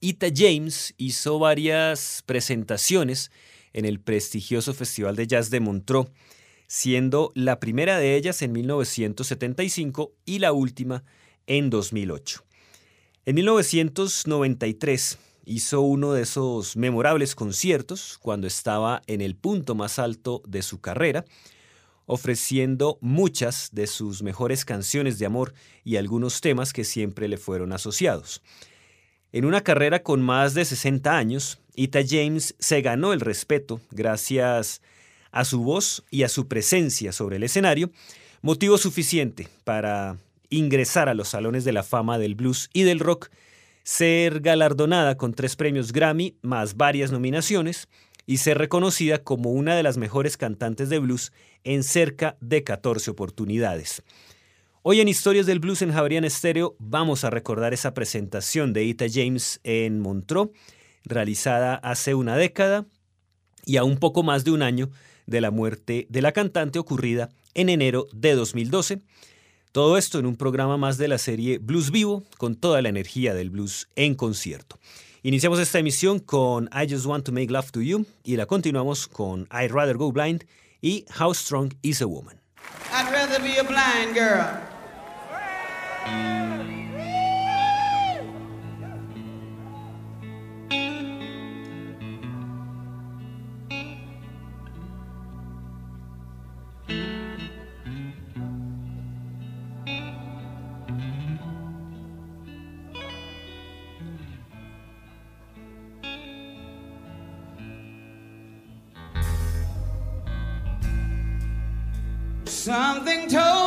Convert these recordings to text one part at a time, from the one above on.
Ita James hizo varias presentaciones en el prestigioso Festival de Jazz de Montreux, siendo la primera de ellas en 1975 y la última en 2008. En 1993 hizo uno de esos memorables conciertos cuando estaba en el punto más alto de su carrera, ofreciendo muchas de sus mejores canciones de amor y algunos temas que siempre le fueron asociados. En una carrera con más de 60 años, Ita James se ganó el respeto gracias a su voz y a su presencia sobre el escenario, motivo suficiente para ingresar a los salones de la fama del blues y del rock, ser galardonada con tres premios Grammy más varias nominaciones y ser reconocida como una de las mejores cantantes de blues en cerca de 14 oportunidades. Hoy en Historias del Blues en Javerian Estéreo vamos a recordar esa presentación de Ita James en Montreux, realizada hace una década y a un poco más de un año de la muerte de la cantante ocurrida en enero de 2012. Todo esto en un programa más de la serie Blues Vivo, con toda la energía del blues en concierto. Iniciamos esta emisión con I Just Want to Make Love to You y la continuamos con I'd Rather Go Blind y How Strong is a Woman. I'd rather be a blind girl. Something told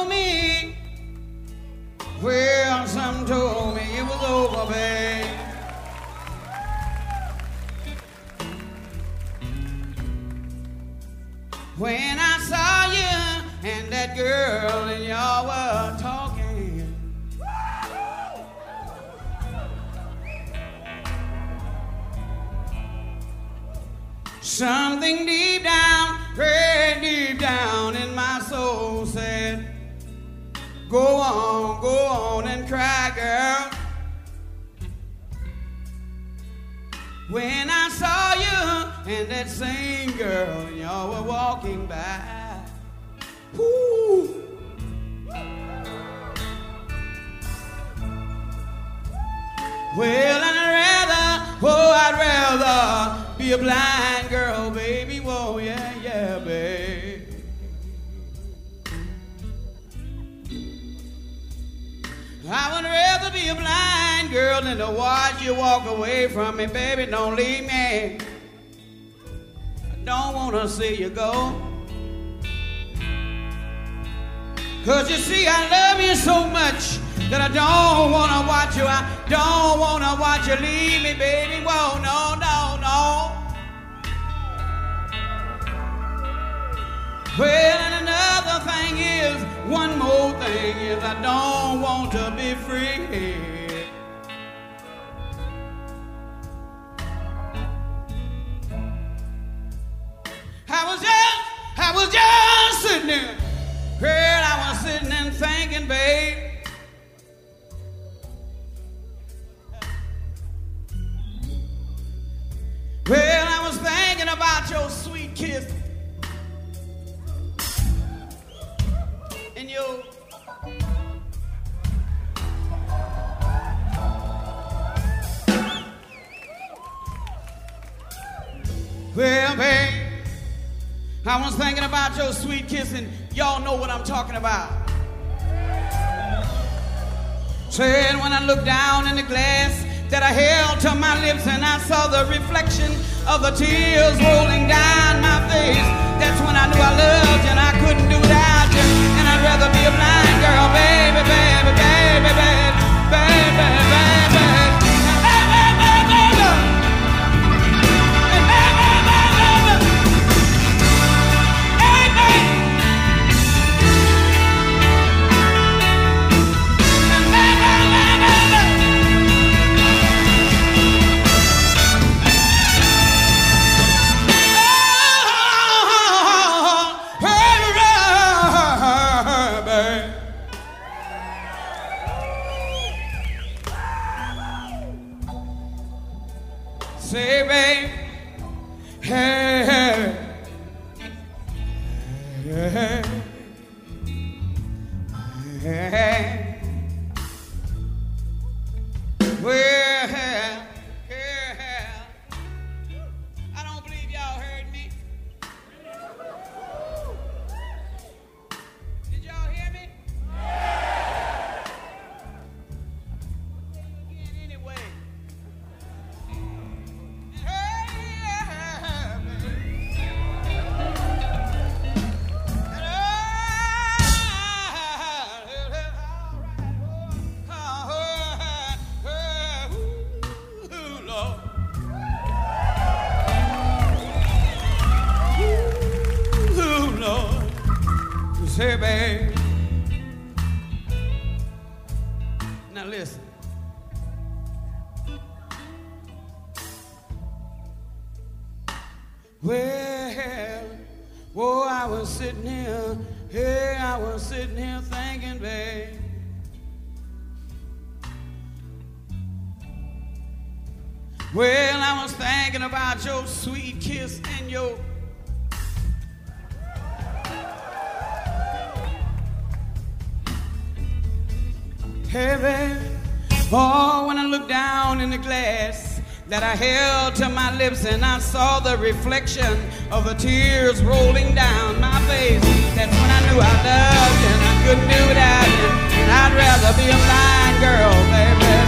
Something deep down, very deep down in my soul said, Go on, go on and cry, girl. When I saw you and that same girl, y'all were walking by. Ooh. Well, I'd rather, oh, I'd rather be a blind girl, baby. Whoa, yeah, yeah, babe. I would rather be a blind girl than to watch you walk away from me, baby. Don't leave me. I don't want to see you go. Cause you see, I love you so much that I don't wanna watch you. I don't wanna watch you leave me, baby. Whoa, no, no, no. Well, and another thing is, one more thing is, I don't want to be free. I was just, I was just sitting there. Girl, I was sitting and thinking, babe. Well, I was thinking about your sweet your Well, babe, I was thinking about your sweet kiss, and y'all know what I'm talking about. Said when I looked down in the glass that I held to my lips and I saw the reflection of the tears rolling down my face. That's when I knew I loved you and I couldn't do you. I'd rather be a blind girl, baby, baby, baby, baby, baby, baby. I held to my lips and I saw the reflection of the tears rolling down my face. That's when I knew I loved and I couldn't do without you. And I'd rather be a blind girl, baby.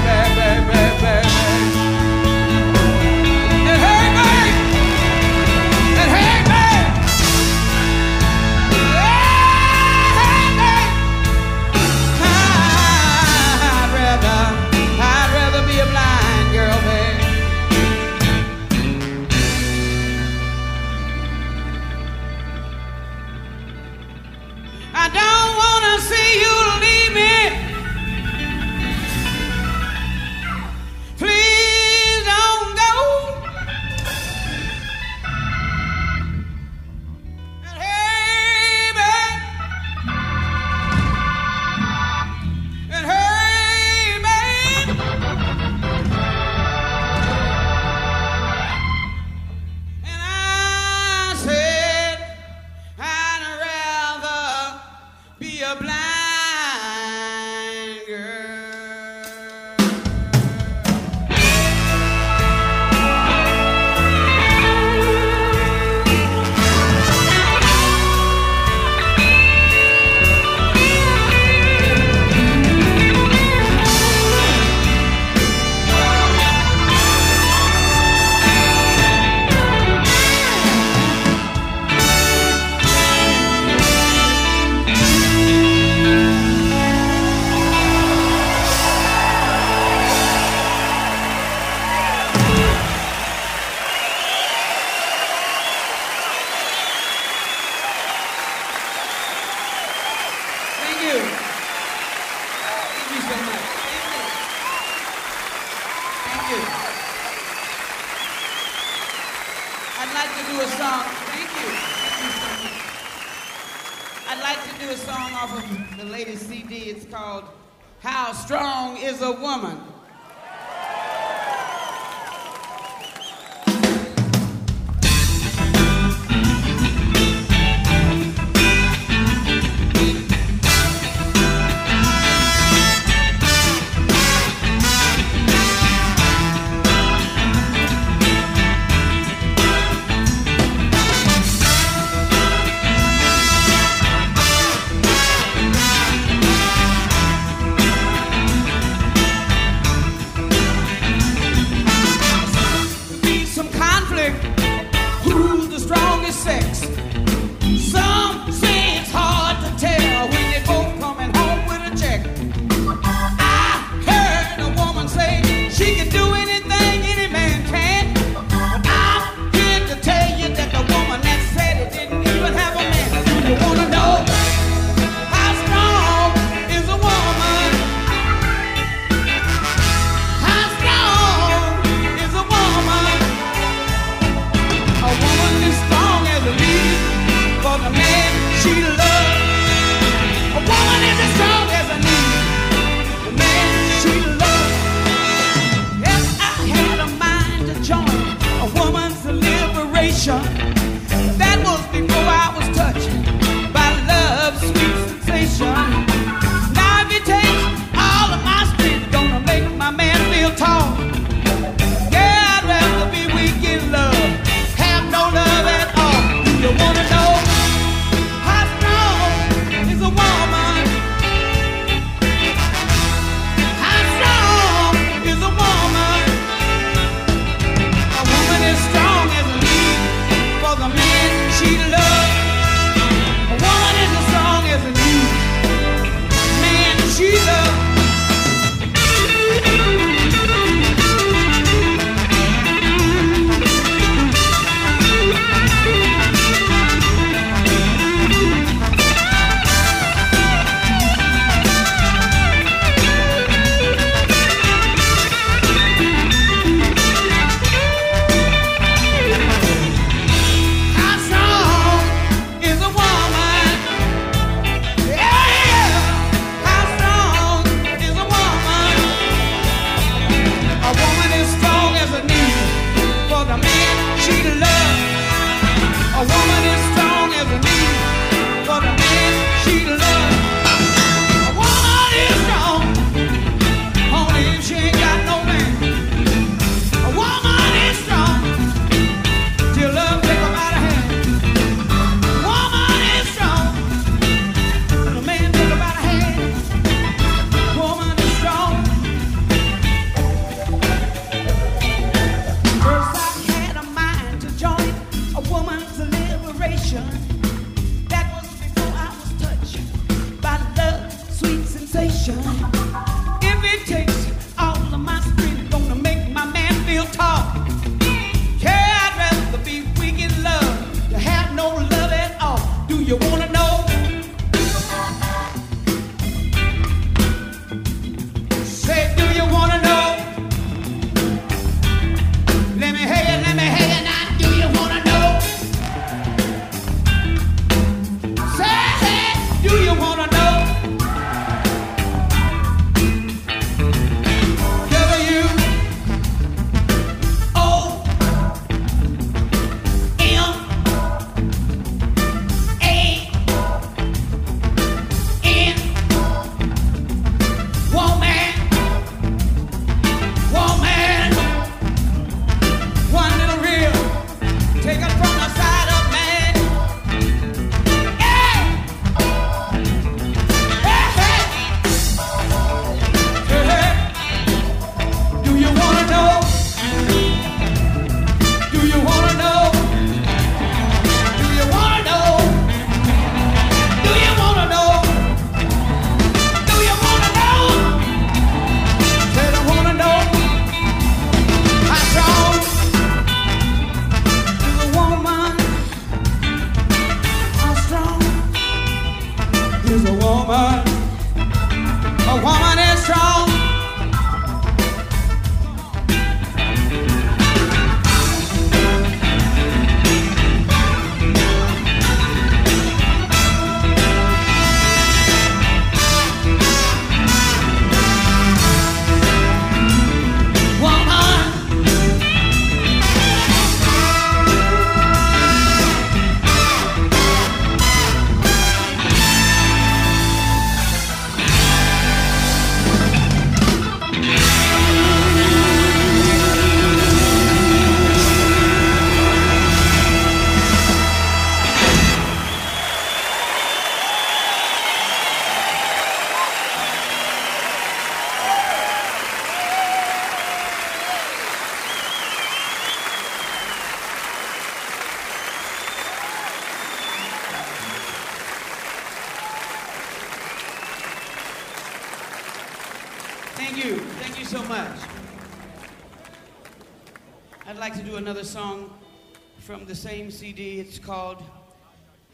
Baby. called,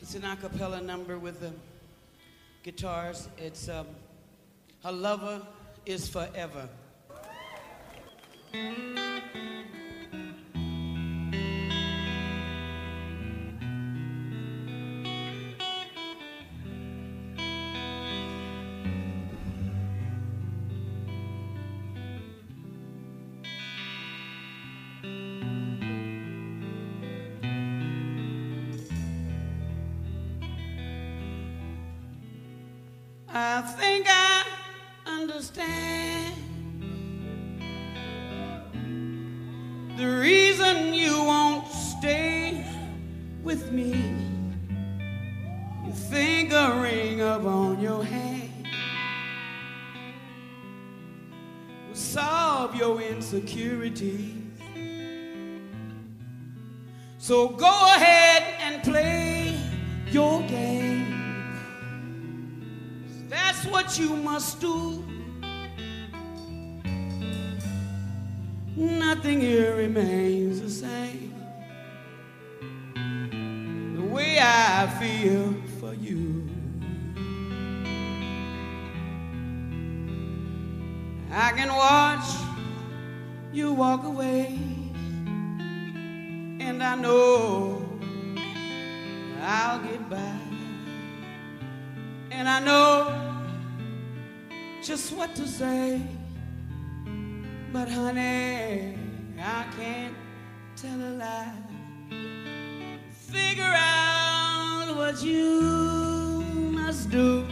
it's an a cappella number with the guitars. It's um, A Lover is Forever. Think I understand the reason you won't stay with me. You think a ring upon your hand will solve your insecurities. So go ahead and play your game. That's what you must do. Nothing here remains the same. The way I feel for you. I can watch you walk away, and I know I'll get by. And I know just what to say. But honey, I can't tell a lie. Figure out what you must do.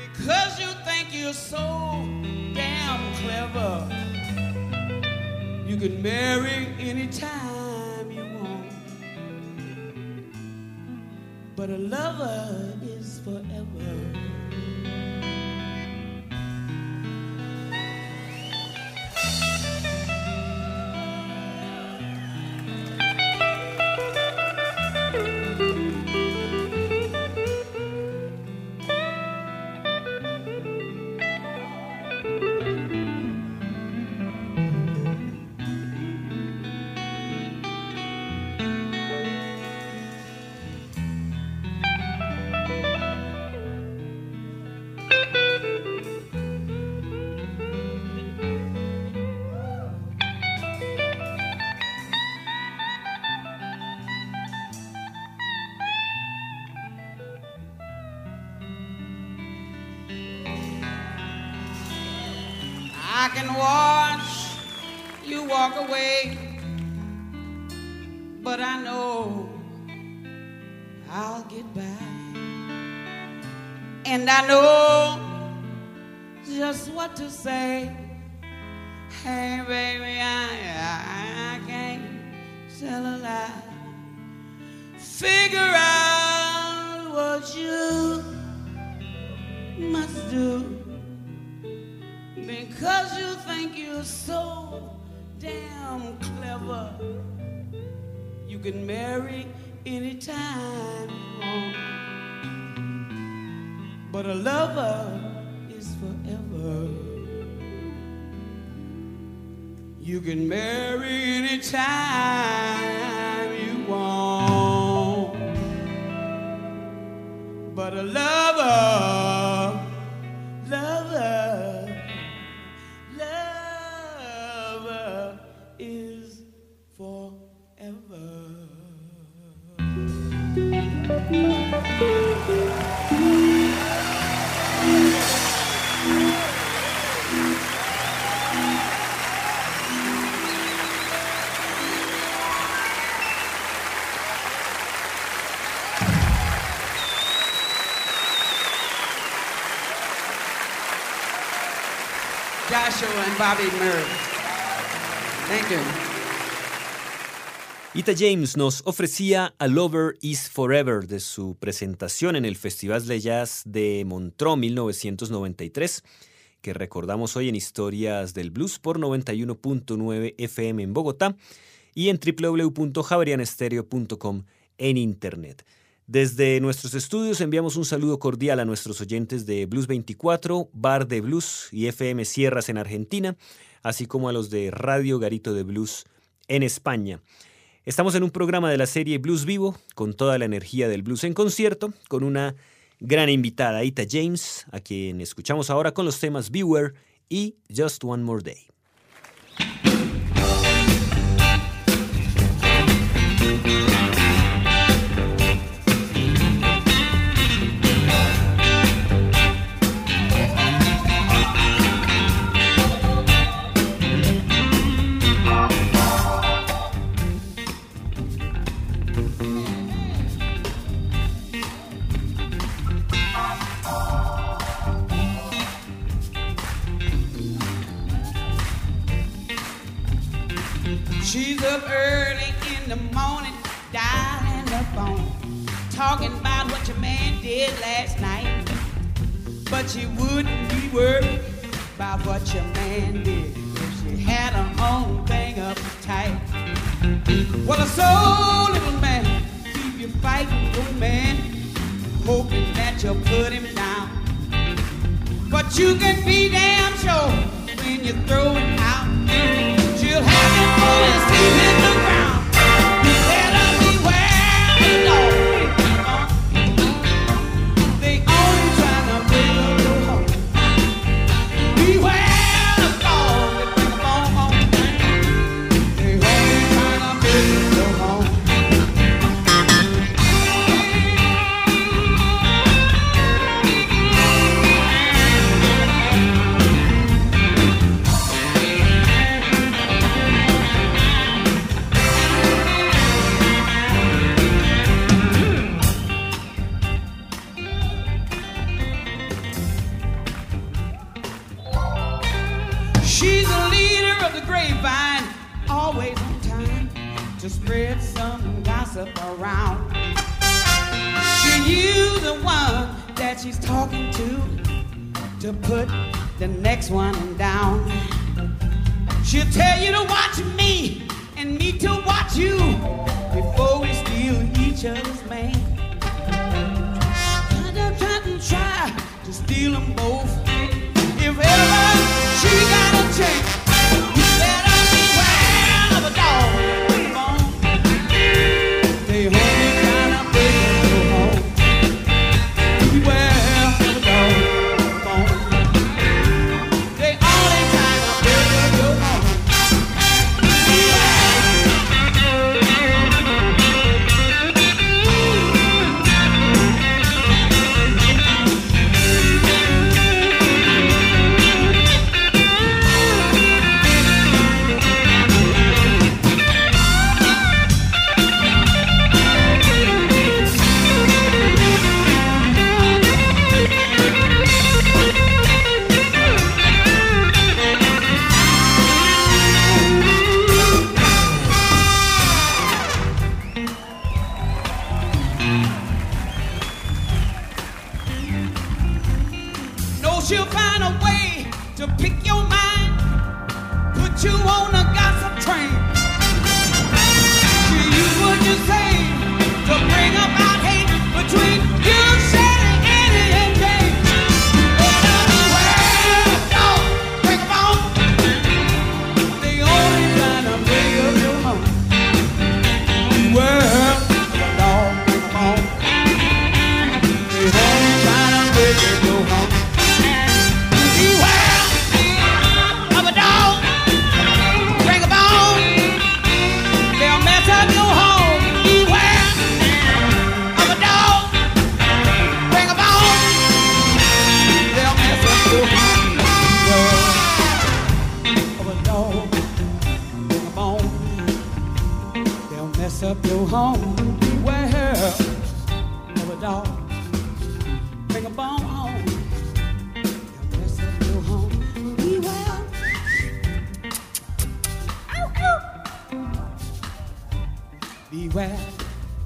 Because you think you're so damn clever. You can marry anytime you want. But a lover is forever. I can watch you walk away, but I know I'll get back. And I know just what to say. Hey, baby, I, I, I can't tell a lie. Figure out what you must do. Because you think you're so damn clever, you can marry anytime you want. But a lover is forever. You can marry anytime you want. But a lover, Thank you. Ita James nos ofrecía A Lover is Forever de su presentación en el Festival de Jazz de Montreux 1993, que recordamos hoy en Historias del Blues por 91.9 FM en Bogotá y en www.javerianestereo.com en Internet. Desde nuestros estudios enviamos un saludo cordial a nuestros oyentes de Blues 24, Bar de Blues y FM Sierras en Argentina, así como a los de Radio Garito de Blues en España. Estamos en un programa de la serie Blues Vivo, con toda la energía del blues en concierto, con una gran invitada, Ita James, a quien escuchamos ahora con los temas Viewer y Just One More Day. She's up early in the morning, dialing the phone, talking about what your man did last night. But she wouldn't be worried about what your man did if she had her own thing up tight. Well, a soul little man, keep you fighting your man, hoping that you'll put him down. But you can be damn sure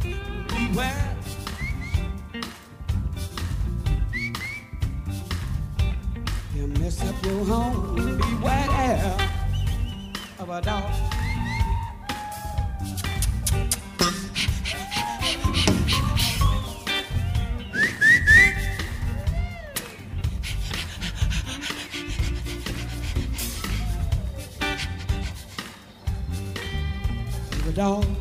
beware, beware. You mess up your home, beware of a dog. the dog.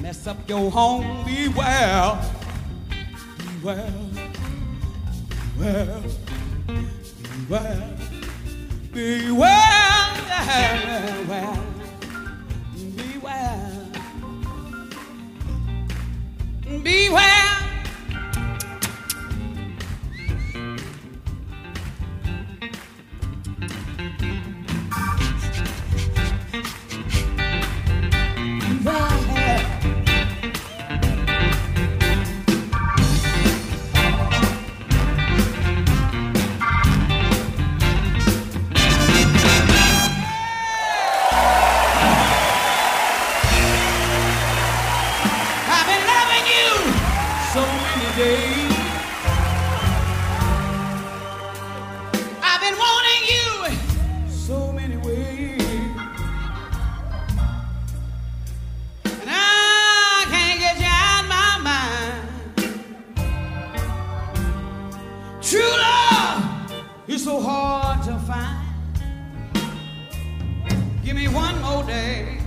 mess up your home. Beware, beware, beware, beware, beware, beware, beware. beware. so hard to find. Give me one more day.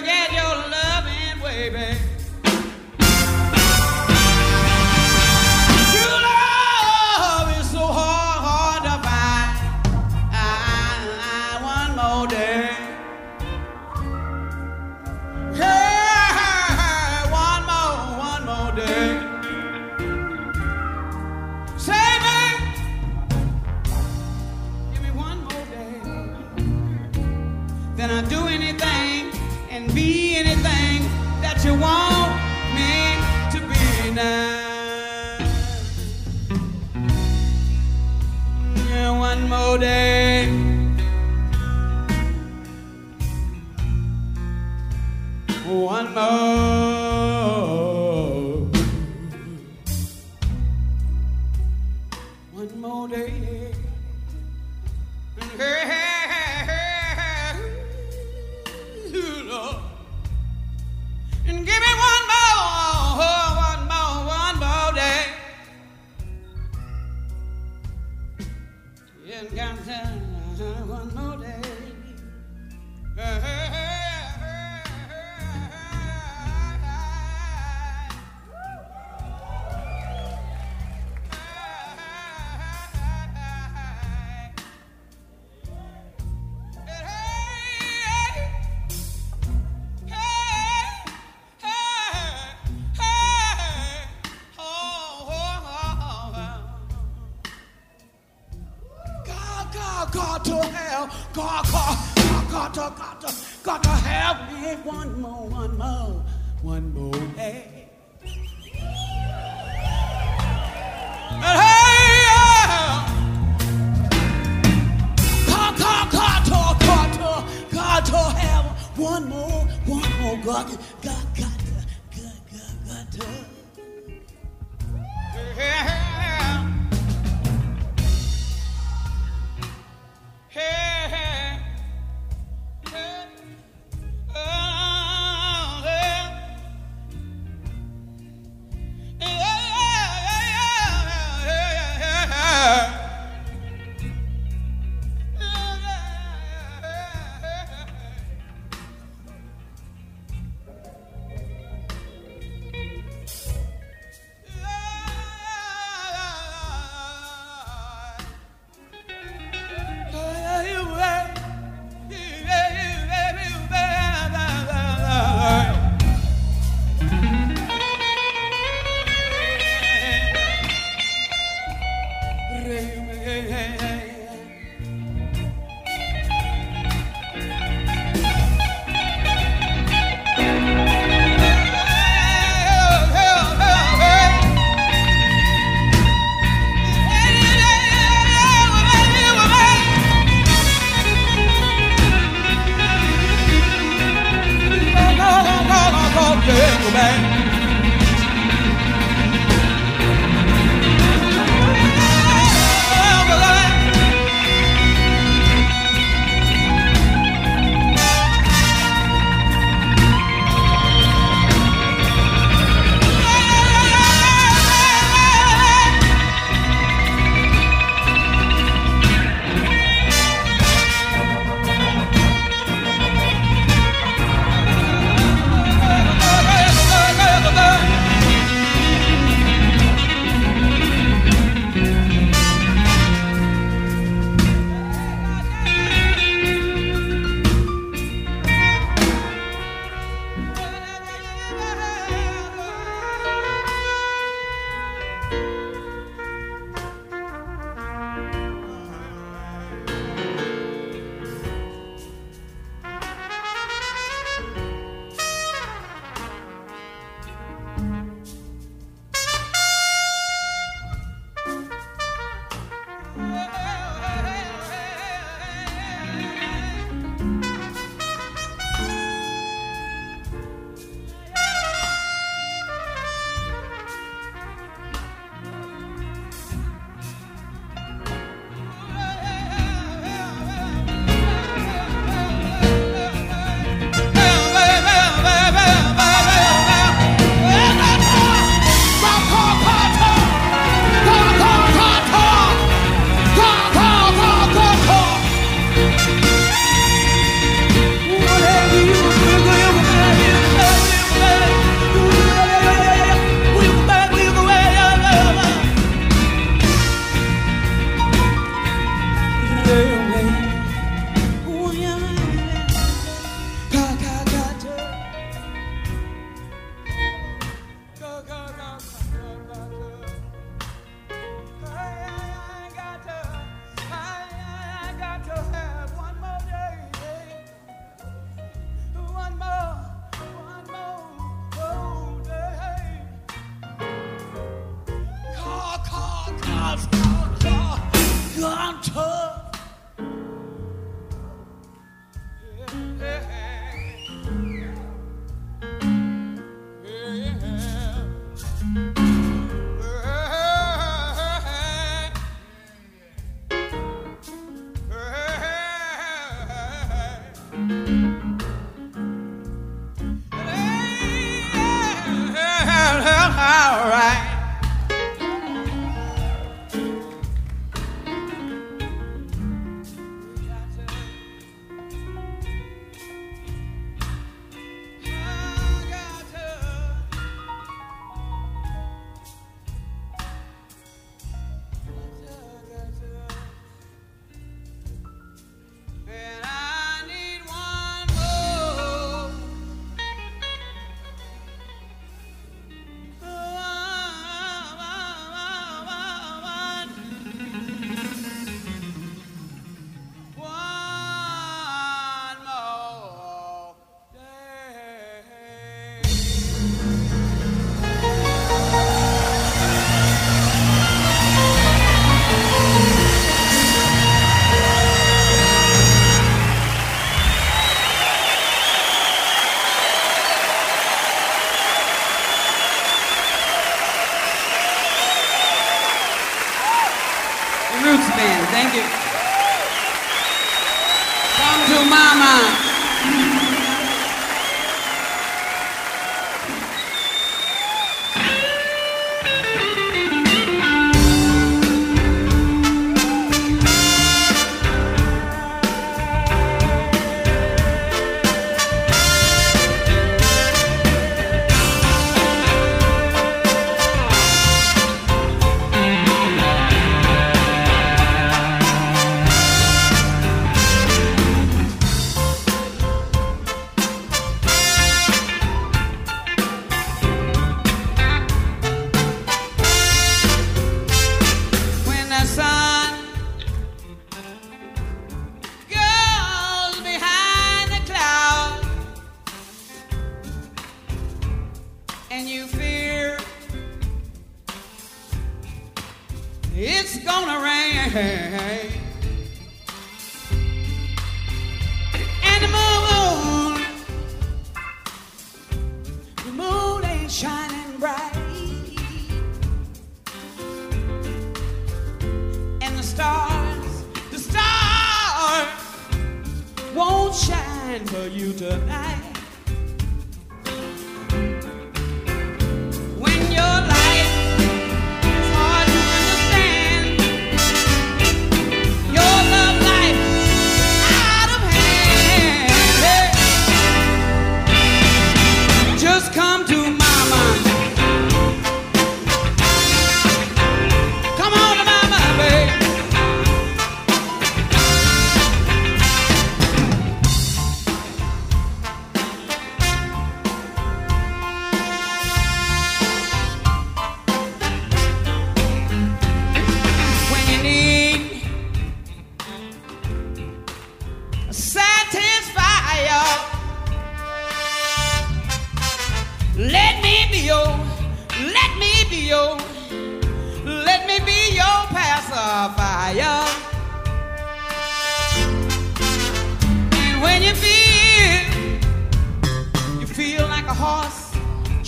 again.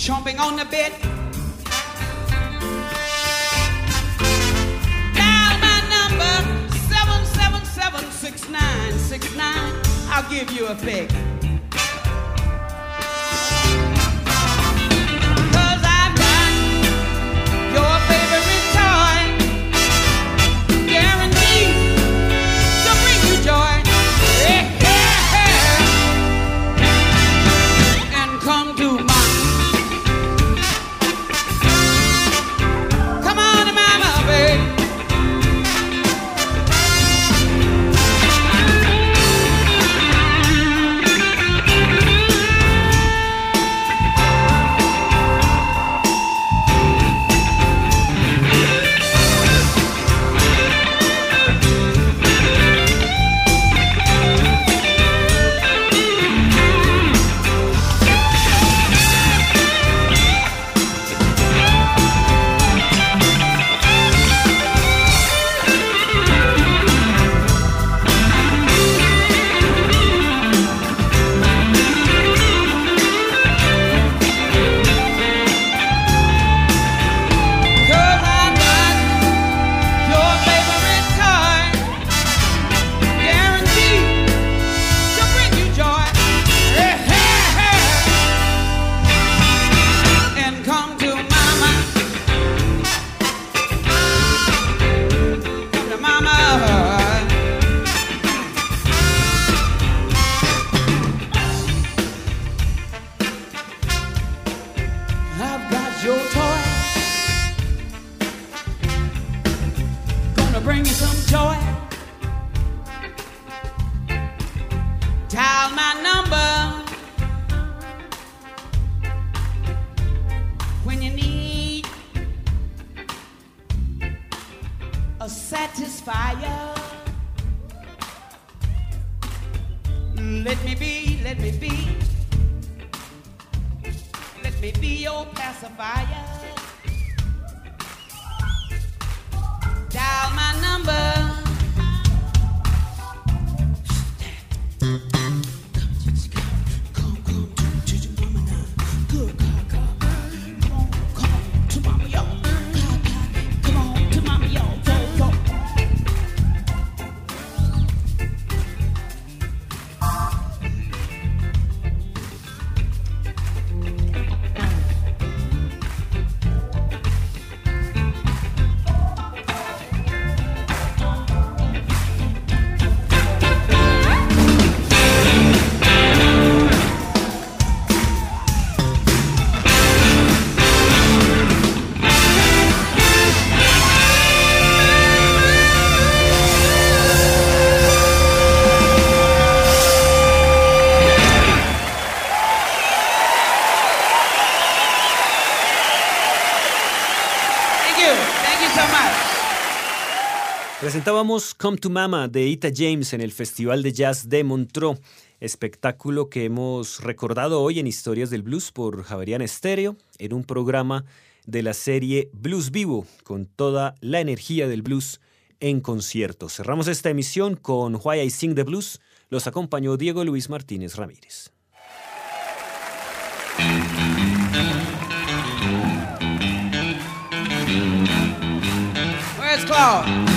chomping on the bit. Dial my number, seven seven seven six nine six nine. I'll give you a pick. Presentábamos Come to Mama de Ita James en el Festival de Jazz de Montreux, espectáculo que hemos recordado hoy en Historias del Blues por Javerian Estéreo, en un programa de la serie Blues Vivo, con toda la energía del blues en concierto. Cerramos esta emisión con Why I Sing the Blues. Los acompañó Diego Luis Martínez Ramírez. Where's Claude?